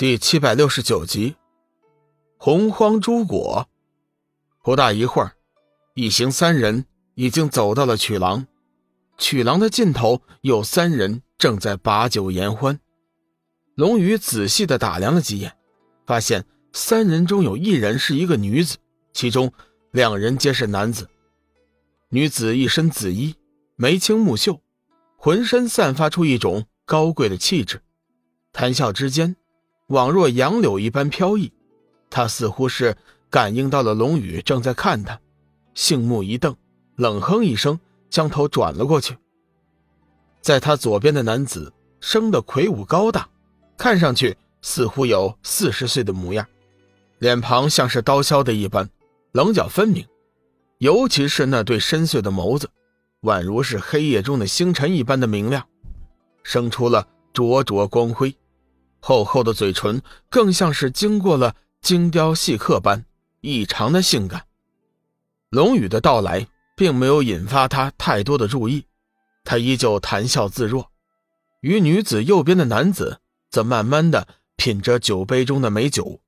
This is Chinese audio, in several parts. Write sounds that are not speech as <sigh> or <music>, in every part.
第七百六十九集，洪荒诸果。不大一会儿，一行三人已经走到了曲廊。曲廊的尽头有三人正在把酒言欢。龙宇仔细的打量了几眼，发现三人中有一人是一个女子，其中两人皆是男子。女子一身紫衣，眉清目秀，浑身散发出一种高贵的气质，谈笑之间。宛若杨柳一般飘逸，他似乎是感应到了龙宇正在看他，杏目一瞪，冷哼一声，将头转了过去。在他左边的男子生得魁梧高大，看上去似乎有四十岁的模样，脸庞像是刀削的一般，棱角分明，尤其是那对深邃的眸子，宛如是黑夜中的星辰一般的明亮，生出了灼灼光辉。厚厚的嘴唇更像是经过了精雕细刻般异常的性感。龙宇的到来并没有引发他太多的注意，他依旧谈笑自若。与女子右边的男子则慢慢的品着酒杯中的美酒。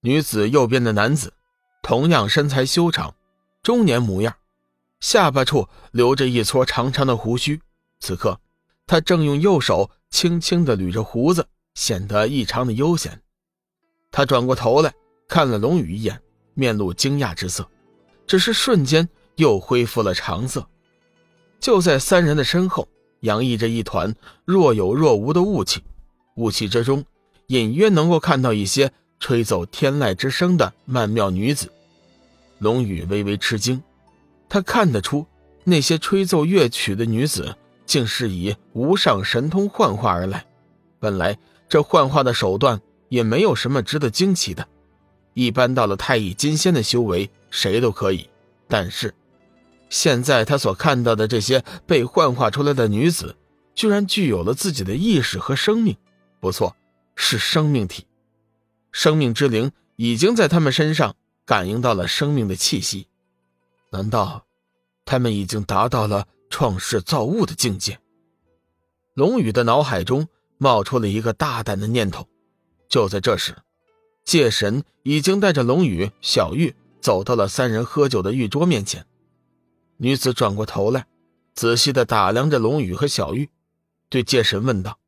女子右边的男子同样身材修长，中年模样，下巴处留着一撮长长的胡须。此刻，他正用右手轻轻的捋着胡子。显得异常的悠闲，他转过头来看了龙宇一眼，面露惊讶之色，只是瞬间又恢复了常色。就在三人的身后，洋溢着一团若有若无的雾气，雾气之中隐约能够看到一些吹奏天籁之声的曼妙女子。龙宇微微吃惊，他看得出那些吹奏乐曲的女子竟是以无上神通幻化而来，本来。这幻化的手段也没有什么值得惊奇的，一般到了太乙金仙的修为，谁都可以。但是，现在他所看到的这些被幻化出来的女子，居然具有了自己的意识和生命。不错，是生命体，生命之灵已经在他们身上感应到了生命的气息。难道，他们已经达到了创世造物的境界？龙宇的脑海中。冒出了一个大胆的念头。就在这时，界神已经带着龙宇、小玉走到了三人喝酒的玉桌面前。女子转过头来，仔细的打量着龙宇和小玉，对界神问道：“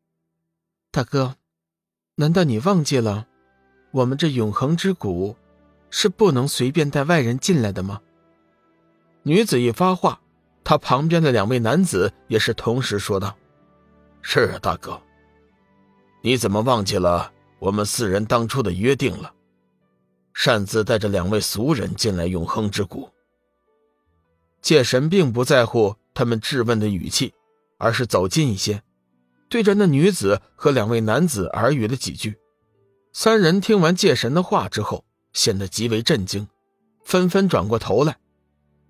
大哥，难道你忘记了，我们这永恒之谷是不能随便带外人进来的吗？”女子一发话，她旁边的两位男子也是同时说道：“是啊大哥。”你怎么忘记了我们四人当初的约定了？擅自带着两位俗人进来永恒之谷。界神并不在乎他们质问的语气，而是走近一些，对着那女子和两位男子耳语了几句。三人听完界神的话之后，显得极为震惊，纷纷转过头来，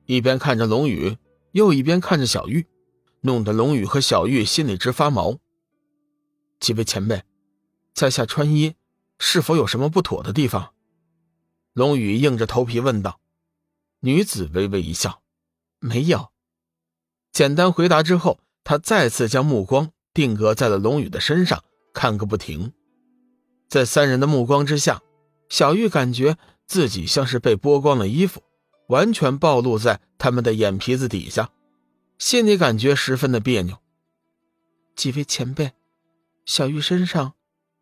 一边看着龙宇，又一边看着小玉，弄得龙宇和小玉心里直发毛。几位前辈，在下穿衣是否有什么不妥的地方？龙宇硬着头皮问道。女子微微一笑，没有。简单回答之后，他再次将目光定格在了龙宇的身上，看个不停。在三人的目光之下，小玉感觉自己像是被剥光了衣服，完全暴露在他们的眼皮子底下，心里感觉十分的别扭。几位前辈。小玉身上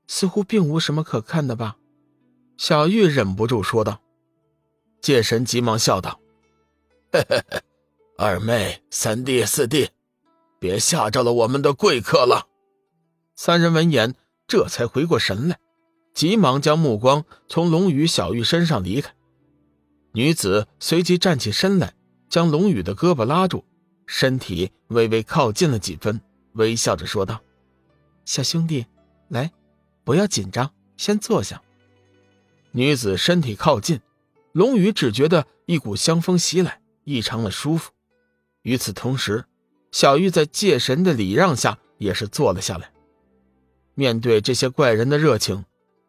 似乎并无什么可看的吧？小玉忍不住说道。界神急忙笑道：“ <laughs> 嘿嘿嘿，二妹、三弟、四弟，别吓着了我们的贵客了。”三人闻言，这才回过神来，急忙将目光从龙宇、小玉身上离开。女子随即站起身来，将龙宇的胳膊拉住，身体微微靠近了几分，微笑着说道。小兄弟，来，不要紧张，先坐下。女子身体靠近，龙宇只觉得一股香风袭来，异常的舒服。与此同时，小玉在界神的礼让下也是坐了下来。面对这些怪人的热情，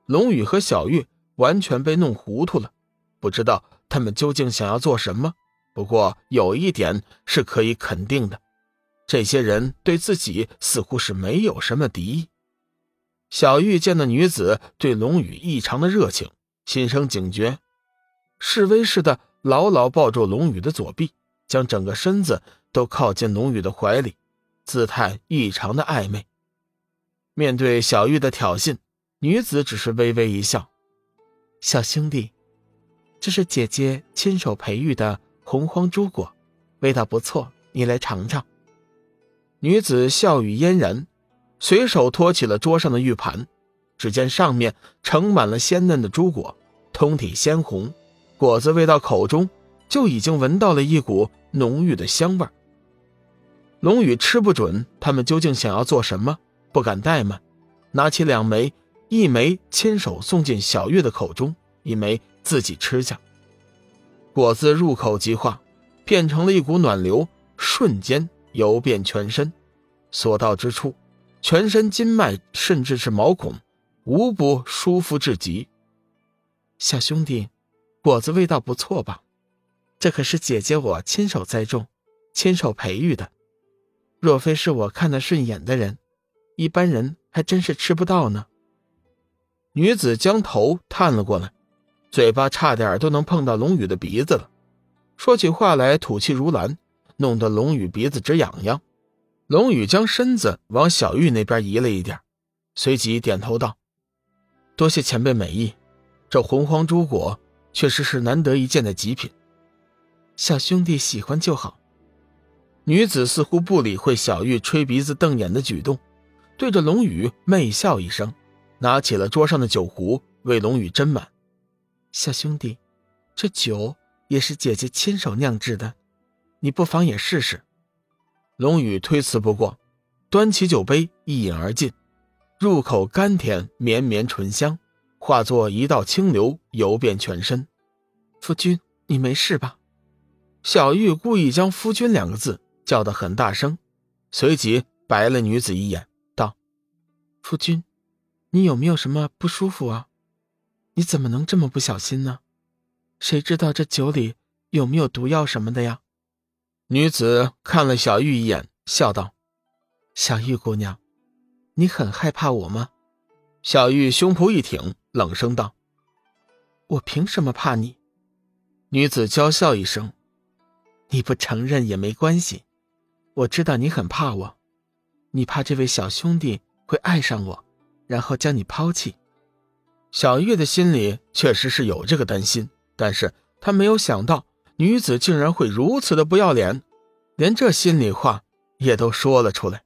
龙宇和小玉完全被弄糊涂了，不知道他们究竟想要做什么。不过有一点是可以肯定的。这些人对自己似乎是没有什么敌意。小玉见那女子对龙宇异常的热情，心生警觉，示威似的牢牢抱住龙宇的左臂，将整个身子都靠进龙宇的怀里，姿态异常的暧昧。面对小玉的挑衅，女子只是微微一笑：“小兄弟，这是姐姐亲手培育的洪荒珠果，味道不错，你来尝尝。”女子笑语嫣然，随手托起了桌上的玉盘，只见上面盛满了鲜嫩的珠果，通体鲜红，果子喂到口中，就已经闻到了一股浓郁的香味。龙宇吃不准他们究竟想要做什么，不敢怠慢，拿起两枚，一枚亲手送进小玉的口中，一枚自己吃下。果子入口即化，变成了一股暖流，瞬间。游遍全身，所到之处，全身筋脉甚至是毛孔，无不舒服至极。小兄弟，果子味道不错吧？这可是姐姐我亲手栽种、亲手培育的。若非是我看得顺眼的人，一般人还真是吃不到呢。女子将头探了过来，嘴巴差点都能碰到龙宇的鼻子了，说起话来吐气如兰。弄得龙宇鼻子直痒痒，龙宇将身子往小玉那边移了一点，随即点头道：“多谢前辈美意，这洪荒珠果确实是难得一见的极品。小兄弟喜欢就好。”女子似乎不理会小玉吹鼻子瞪眼的举动，对着龙宇媚笑一声，拿起了桌上的酒壶为龙宇斟满。小兄弟，这酒也是姐姐亲手酿制的。你不妨也试试。龙宇推辞不过，端起酒杯一饮而尽，入口甘甜绵绵醇香，化作一道清流游遍全身。夫君，你没事吧？小玉故意将“夫君”两个字叫得很大声，随即白了女子一眼，道：“夫君，你有没有什么不舒服啊？你怎么能这么不小心呢？谁知道这酒里有没有毒药什么的呀？”女子看了小玉一眼，笑道：“小玉姑娘，你很害怕我吗？”小玉胸脯一挺，冷声道：“我凭什么怕你？”女子娇笑一声：“你不承认也没关系，我知道你很怕我，你怕这位小兄弟会爱上我，然后将你抛弃。”小玉的心里确实是有这个担心，但是她没有想到。女子竟然会如此的不要脸，连这心里话也都说了出来。